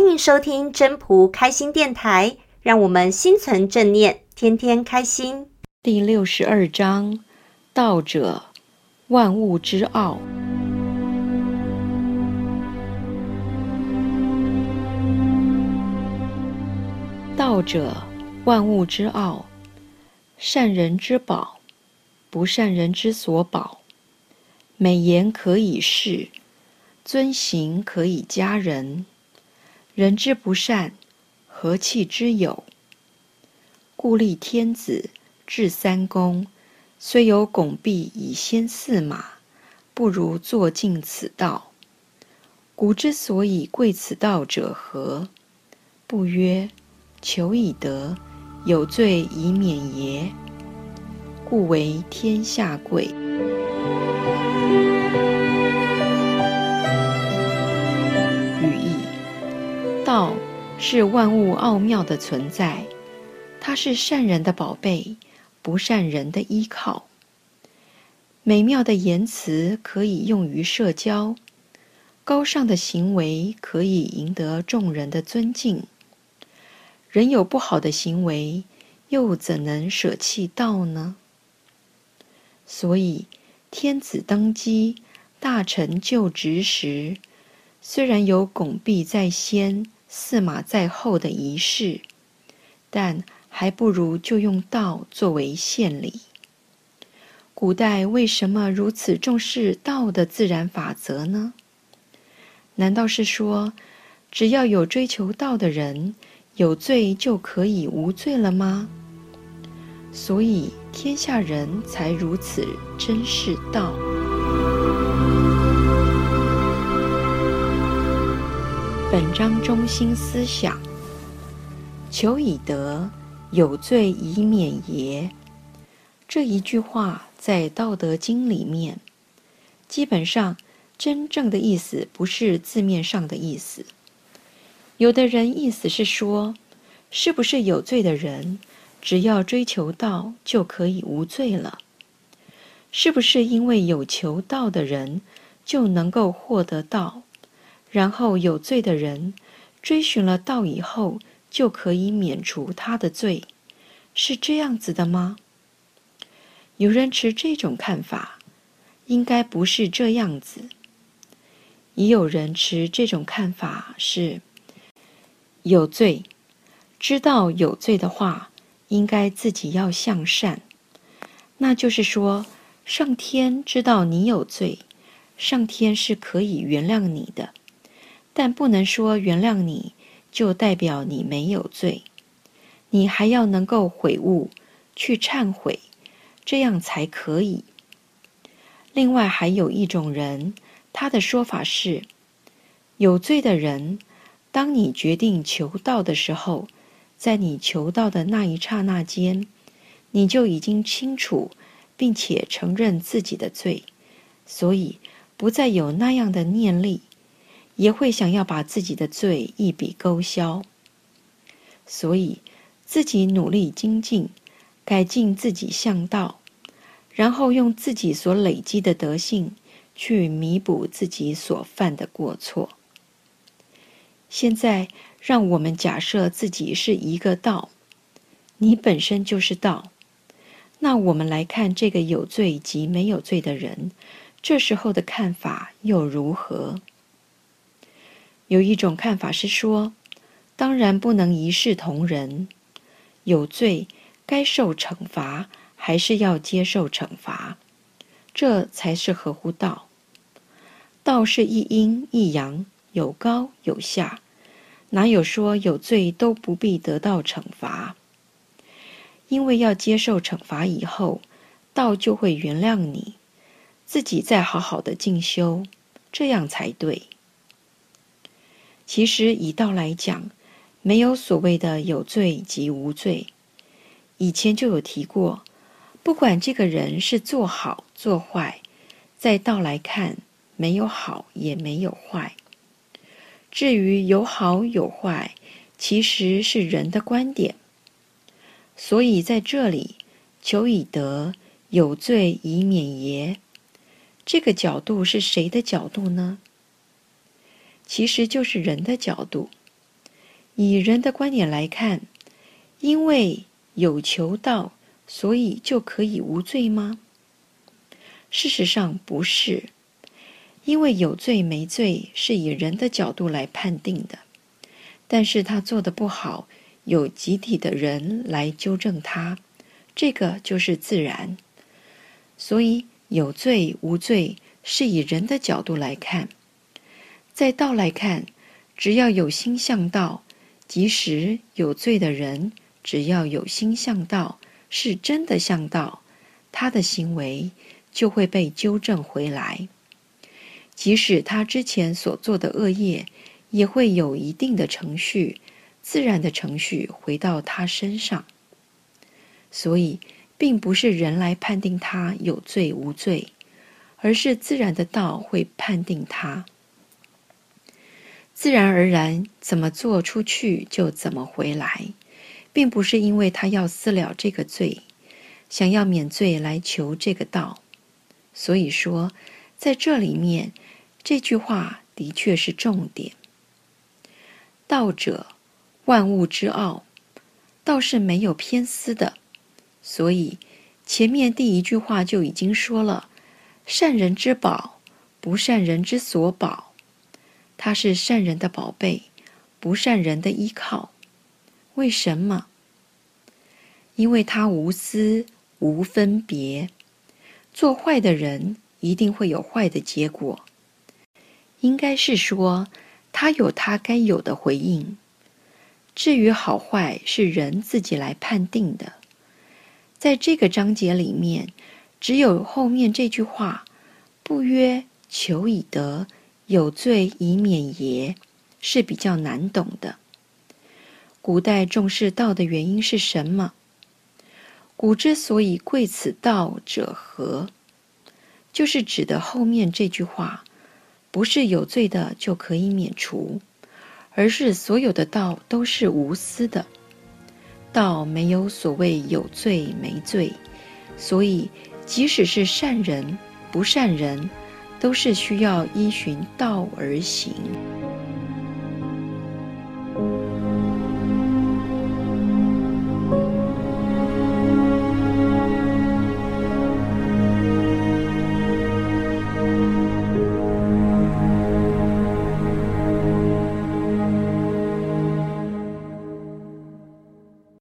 欢迎收听真仆开心电台，让我们心存正念，天天开心。第六十二章：道者，万物之奥。道者，万物之奥。善人之宝，不善人之所宝。美言可以世，尊行可以加人。人之不善，何弃之有？故立天子，制三公，虽有拱璧以先驷马，不如坐尽此道。古之所以贵此道者何？不曰：求以得，有罪以免邪？故为天下贵。道是万物奥妙的存在，它是善人的宝贝，不善人的依靠。美妙的言辞可以用于社交，高尚的行为可以赢得众人的尊敬。人有不好的行为，又怎能舍弃道呢？所以，天子登基、大臣就职时，虽然有拱璧在先，驷马在后的仪式，但还不如就用道作为献礼。古代为什么如此重视道的自然法则呢？难道是说，只要有追求道的人，有罪就可以无罪了吗？所以天下人才如此珍视道。本章中心思想：求以得，有罪以免也？这一句话在《道德经》里面，基本上真正的意思不是字面上的意思。有的人意思是说，是不是有罪的人，只要追求道就可以无罪了？是不是因为有求道的人，就能够获得道？然后有罪的人追寻了道以后，就可以免除他的罪，是这样子的吗？有人持这种看法，应该不是这样子。也有人持这种看法是，有罪，知道有罪的话，应该自己要向善。那就是说，上天知道你有罪，上天是可以原谅你的。但不能说原谅你就代表你没有罪，你还要能够悔悟，去忏悔，这样才可以。另外还有一种人，他的说法是：有罪的人，当你决定求道的时候，在你求道的那一刹那间，你就已经清楚并且承认自己的罪，所以不再有那样的念力。也会想要把自己的罪一笔勾销，所以自己努力精进，改进自己向道，然后用自己所累积的德性去弥补自己所犯的过错。现在，让我们假设自己是一个道，你本身就是道，那我们来看这个有罪及没有罪的人，这时候的看法又如何？有一种看法是说，当然不能一视同仁，有罪该受惩罚，还是要接受惩罚，这才是合乎道。道是一阴一阳，有高有下，哪有说有罪都不必得到惩罚？因为要接受惩罚以后，道就会原谅你，自己再好好的进修，这样才对。其实以道来讲，没有所谓的有罪及无罪。以前就有提过，不管这个人是做好做坏，在道来看，没有好也没有坏。至于有好有坏，其实是人的观点。所以在这里，求以得，有罪以免也？这个角度是谁的角度呢？其实就是人的角度，以人的观点来看，因为有求道，所以就可以无罪吗？事实上不是，因为有罪没罪是以人的角度来判定的，但是他做的不好，有集体的人来纠正他，这个就是自然。所以有罪无罪是以人的角度来看，在道来看，只要有心向道，即使有罪的人，只要有心向道，是真的向道，他的行为就会被纠正回来。即使他之前所做的恶业，也会有一定的程序，自然的程序回到他身上。所以，并不是人来判定他有罪无罪，而是自然的道会判定他。自然而然，怎么做出去就怎么回来，并不是因为他要私了这个罪，想要免罪来求这个道。所以说，在这里面，这句话的确是重点。道者，万物之奥，道是没有偏私的。所以，前面第一句话就已经说了：善人之宝，不善人之所宝。他是善人的宝贝，不善人的依靠。为什么？因为他无私、无分别。做坏的人一定会有坏的结果。应该是说，他有他该有的回应。至于好坏，是人自己来判定的。在这个章节里面，只有后面这句话：“不曰求以得。”有罪以免耶，是比较难懂的。古代重视道的原因是什么？古之所以贵此道者何？就是指的后面这句话，不是有罪的就可以免除，而是所有的道都是无私的。道没有所谓有罪没罪，所以即使是善人不善人。都是需要依循道而行。